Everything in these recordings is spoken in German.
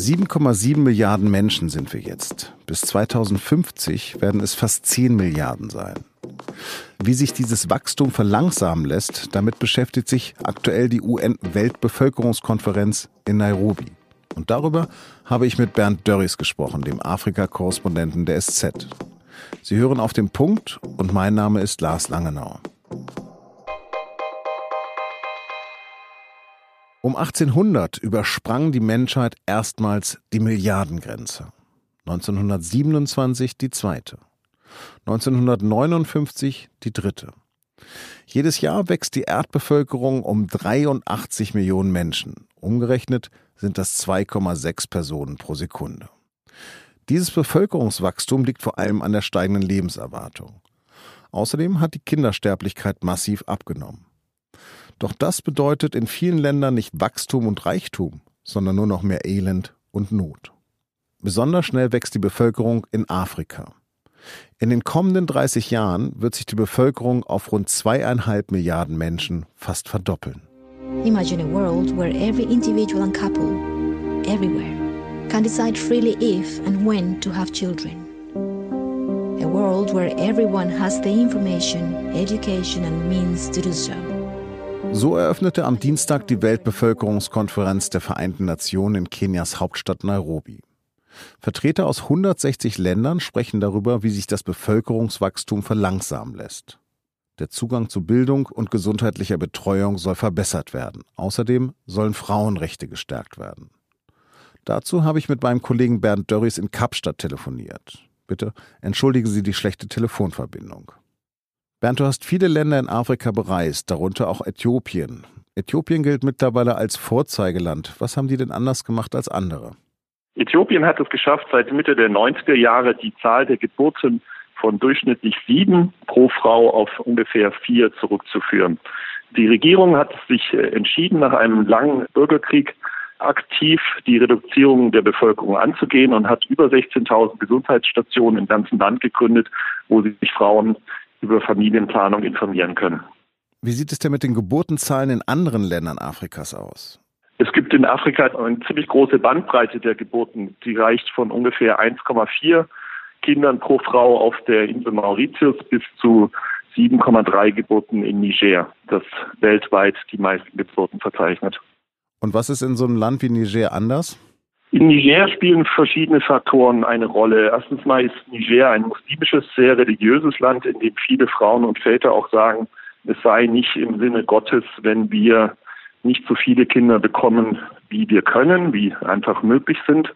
7,7 Milliarden Menschen sind wir jetzt. Bis 2050 werden es fast 10 Milliarden sein. Wie sich dieses Wachstum verlangsamen lässt, damit beschäftigt sich aktuell die UN-Weltbevölkerungskonferenz in Nairobi. Und darüber habe ich mit Bernd Dörries gesprochen, dem Afrika-Korrespondenten der SZ. Sie hören auf den Punkt und mein Name ist Lars Langenau. Um 1800 übersprang die Menschheit erstmals die Milliardengrenze. 1927 die zweite. 1959 die dritte. Jedes Jahr wächst die Erdbevölkerung um 83 Millionen Menschen. Umgerechnet sind das 2,6 Personen pro Sekunde. Dieses Bevölkerungswachstum liegt vor allem an der steigenden Lebenserwartung. Außerdem hat die Kindersterblichkeit massiv abgenommen. Doch das bedeutet in vielen Ländern nicht Wachstum und Reichtum, sondern nur noch mehr Elend und Not. Besonders schnell wächst die Bevölkerung in Afrika. In den kommenden 30 Jahren wird sich die Bevölkerung auf rund zweieinhalb Milliarden Menschen fast verdoppeln. Imagine a world where every individual and couple, everywhere, can decide freely if and when to have children. A world where everyone has the information, education and means to do so. So eröffnete am Dienstag die Weltbevölkerungskonferenz der Vereinten Nationen in Kenias Hauptstadt Nairobi. Vertreter aus 160 Ländern sprechen darüber, wie sich das Bevölkerungswachstum verlangsamen lässt. Der Zugang zu Bildung und gesundheitlicher Betreuung soll verbessert werden. Außerdem sollen Frauenrechte gestärkt werden. Dazu habe ich mit meinem Kollegen Bernd Dörries in Kapstadt telefoniert. Bitte entschuldigen Sie die schlechte Telefonverbindung. Bernd, du hast viele Länder in Afrika bereist, darunter auch Äthiopien. Äthiopien gilt mittlerweile als Vorzeigeland. Was haben die denn anders gemacht als andere? Äthiopien hat es geschafft, seit Mitte der 90er Jahre die Zahl der Geburten von durchschnittlich sieben pro Frau auf ungefähr vier zurückzuführen. Die Regierung hat sich äh, entschieden, nach einem langen Bürgerkrieg aktiv die Reduzierung der Bevölkerung anzugehen und hat über 16.000 Gesundheitsstationen im ganzen Land gegründet, wo sich Frauen über Familienplanung informieren können. Wie sieht es denn mit den Geburtenzahlen in anderen Ländern Afrikas aus? Es gibt in Afrika eine ziemlich große Bandbreite der Geburten. Die reicht von ungefähr 1,4 Kindern pro Frau auf der Insel Mauritius bis zu 7,3 Geburten in Niger, das weltweit die meisten Geburten verzeichnet. Und was ist in so einem Land wie Niger anders? In Niger spielen verschiedene Faktoren eine Rolle. Erstens mal ist Niger ein muslimisches, sehr religiöses Land, in dem viele Frauen und Väter auch sagen, es sei nicht im Sinne Gottes, wenn wir nicht so viele Kinder bekommen, wie wir können, wie einfach möglich sind.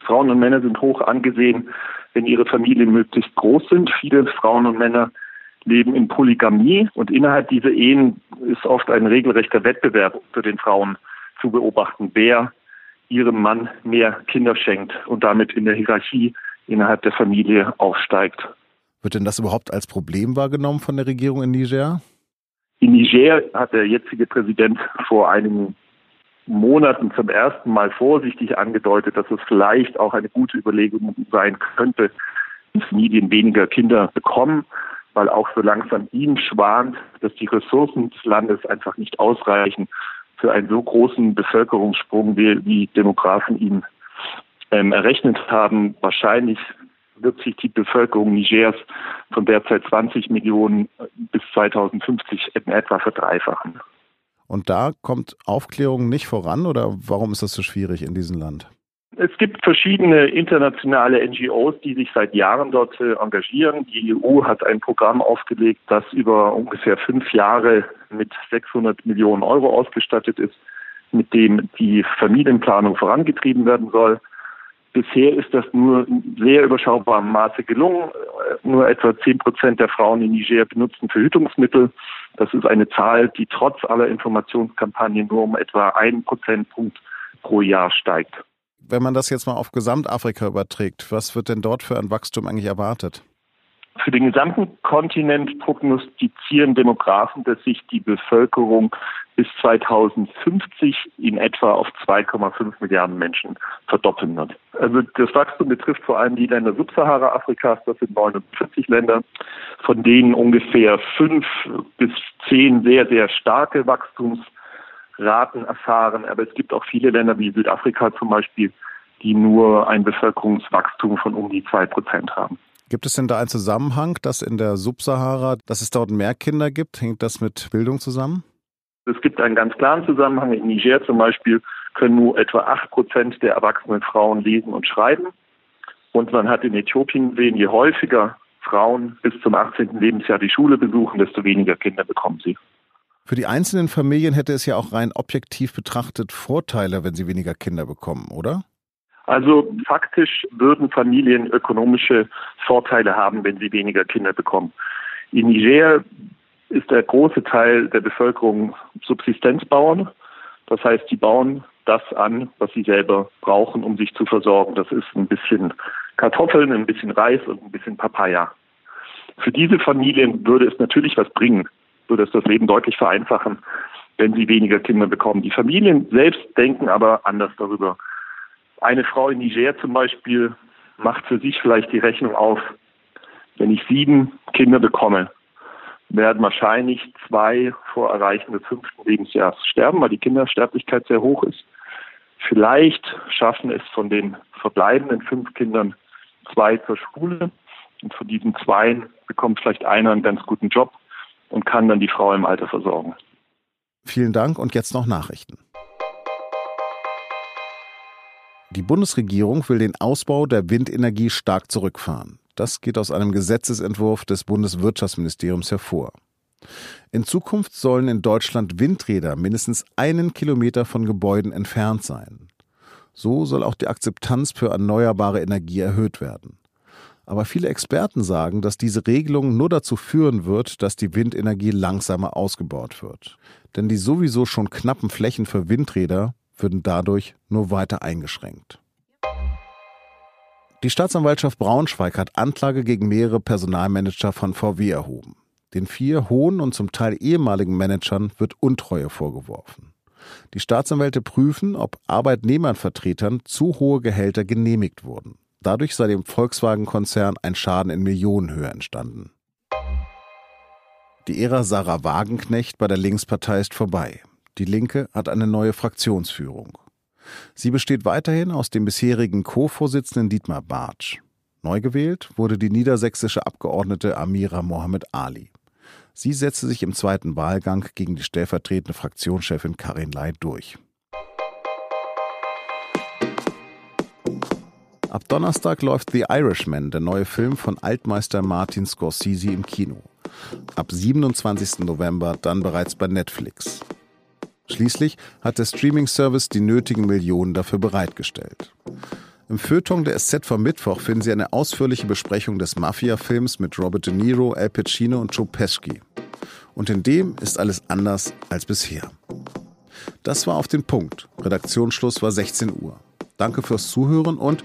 Frauen und Männer sind hoch angesehen, wenn ihre Familien möglichst groß sind. Viele Frauen und Männer leben in Polygamie und innerhalb dieser Ehen ist oft ein regelrechter Wettbewerb für den Frauen zu beobachten, wer ihrem Mann mehr Kinder schenkt und damit in der Hierarchie innerhalb der Familie aufsteigt. Wird denn das überhaupt als Problem wahrgenommen von der Regierung in Niger? In Niger hat der jetzige Präsident vor einigen Monaten zum ersten Mal vorsichtig angedeutet, dass es vielleicht auch eine gute Überlegung sein könnte, dass Familien weniger Kinder bekommen, weil auch so langsam ihm schwant, dass die Ressourcen des Landes einfach nicht ausreichen, für einen so großen Bevölkerungssprung, wie, wie Demografen ihn ähm, errechnet haben. Wahrscheinlich wird sich die Bevölkerung Nigers von derzeit 20 Millionen bis 2050 in etwa verdreifachen. Und da kommt Aufklärung nicht voran oder warum ist das so schwierig in diesem Land? Es gibt verschiedene internationale NGOs, die sich seit Jahren dort äh, engagieren. Die EU hat ein Programm aufgelegt, das über ungefähr fünf Jahre mit 600 Millionen Euro ausgestattet ist, mit dem die Familienplanung vorangetrieben werden soll. Bisher ist das nur in sehr überschaubarem Maße gelungen. Nur etwa zehn Prozent der Frauen in Niger benutzen Verhütungsmittel. Das ist eine Zahl, die trotz aller Informationskampagnen nur um etwa einen Prozentpunkt pro Jahr steigt. Wenn man das jetzt mal auf Gesamtafrika überträgt, was wird denn dort für ein Wachstum eigentlich erwartet? Für den gesamten Kontinent prognostizieren Demografen, dass sich die Bevölkerung bis 2050 in etwa auf 2,5 Milliarden Menschen verdoppeln wird. Also das Wachstum betrifft vor allem die Länder Subsahara-Afrikas, das sind 49 Länder, von denen ungefähr fünf bis zehn sehr, sehr starke Wachstums Raten erfahren. Aber es gibt auch viele Länder wie Südafrika zum Beispiel, die nur ein Bevölkerungswachstum von um die zwei Prozent haben. Gibt es denn da einen Zusammenhang, dass in der Subsahara, dass es dort mehr Kinder gibt? Hängt das mit Bildung zusammen? Es gibt einen ganz klaren Zusammenhang. In Niger zum Beispiel können nur etwa acht Prozent der erwachsenen Frauen lesen und schreiben. Und man hat in Äthiopien gesehen, je häufiger Frauen bis zum 18. Lebensjahr die Schule besuchen, desto weniger Kinder bekommen sie. Für die einzelnen Familien hätte es ja auch rein objektiv betrachtet Vorteile, wenn sie weniger Kinder bekommen, oder? Also faktisch würden Familien ökonomische Vorteile haben, wenn sie weniger Kinder bekommen. In Niger ist der große Teil der Bevölkerung Subsistenzbauern. Das heißt, die bauen das an, was sie selber brauchen, um sich zu versorgen. Das ist ein bisschen Kartoffeln, ein bisschen Reis und ein bisschen Papaya. Für diese Familien würde es natürlich was bringen, würde es das Leben deutlich vereinfachen, wenn sie weniger Kinder bekommen. Die Familien selbst denken aber anders darüber. Eine Frau in Niger zum Beispiel macht für sich vielleicht die Rechnung auf, wenn ich sieben Kinder bekomme, werden wahrscheinlich zwei vor Erreichen des fünften Lebensjahres sterben, weil die Kindersterblichkeit sehr hoch ist. Vielleicht schaffen es von den verbleibenden fünf Kindern zwei zur Schule und von diesen zwei bekommt vielleicht einer einen ganz guten Job und kann dann die Frau im Alter versorgen. Vielen Dank und jetzt noch Nachrichten. Die Bundesregierung will den Ausbau der Windenergie stark zurückfahren. Das geht aus einem Gesetzesentwurf des Bundeswirtschaftsministeriums hervor. In Zukunft sollen in Deutschland Windräder mindestens einen Kilometer von Gebäuden entfernt sein. So soll auch die Akzeptanz für erneuerbare Energie erhöht werden. Aber viele Experten sagen, dass diese Regelung nur dazu führen wird, dass die Windenergie langsamer ausgebaut wird. Denn die sowieso schon knappen Flächen für Windräder würden dadurch nur weiter eingeschränkt. Die Staatsanwaltschaft Braunschweig hat Anklage gegen mehrere Personalmanager von VW erhoben. Den vier hohen und zum Teil ehemaligen Managern wird Untreue vorgeworfen. Die Staatsanwälte prüfen, ob Arbeitnehmervertretern zu hohe Gehälter genehmigt wurden. Dadurch sei dem Volkswagen-Konzern ein Schaden in Millionenhöhe entstanden. Die Ära Sarah Wagenknecht bei der Linkspartei ist vorbei. Die Linke hat eine neue Fraktionsführung. Sie besteht weiterhin aus dem bisherigen Co-Vorsitzenden Dietmar Bartsch. Neu gewählt wurde die niedersächsische Abgeordnete Amira Mohamed Ali. Sie setzte sich im zweiten Wahlgang gegen die stellvertretende Fraktionschefin Karin Ley durch. Ab Donnerstag läuft The Irishman, der neue Film von Altmeister Martin Scorsese im Kino. Ab 27. November dann bereits bei Netflix. Schließlich hat der Streaming-Service die nötigen Millionen dafür bereitgestellt. Im Feuilleton der SZ vom Mittwoch finden Sie eine ausführliche Besprechung des Mafia-Films mit Robert De Niro, Al Pacino und Joe Pesci. Und in dem ist alles anders als bisher. Das war auf den Punkt. Redaktionsschluss war 16 Uhr. Danke fürs Zuhören und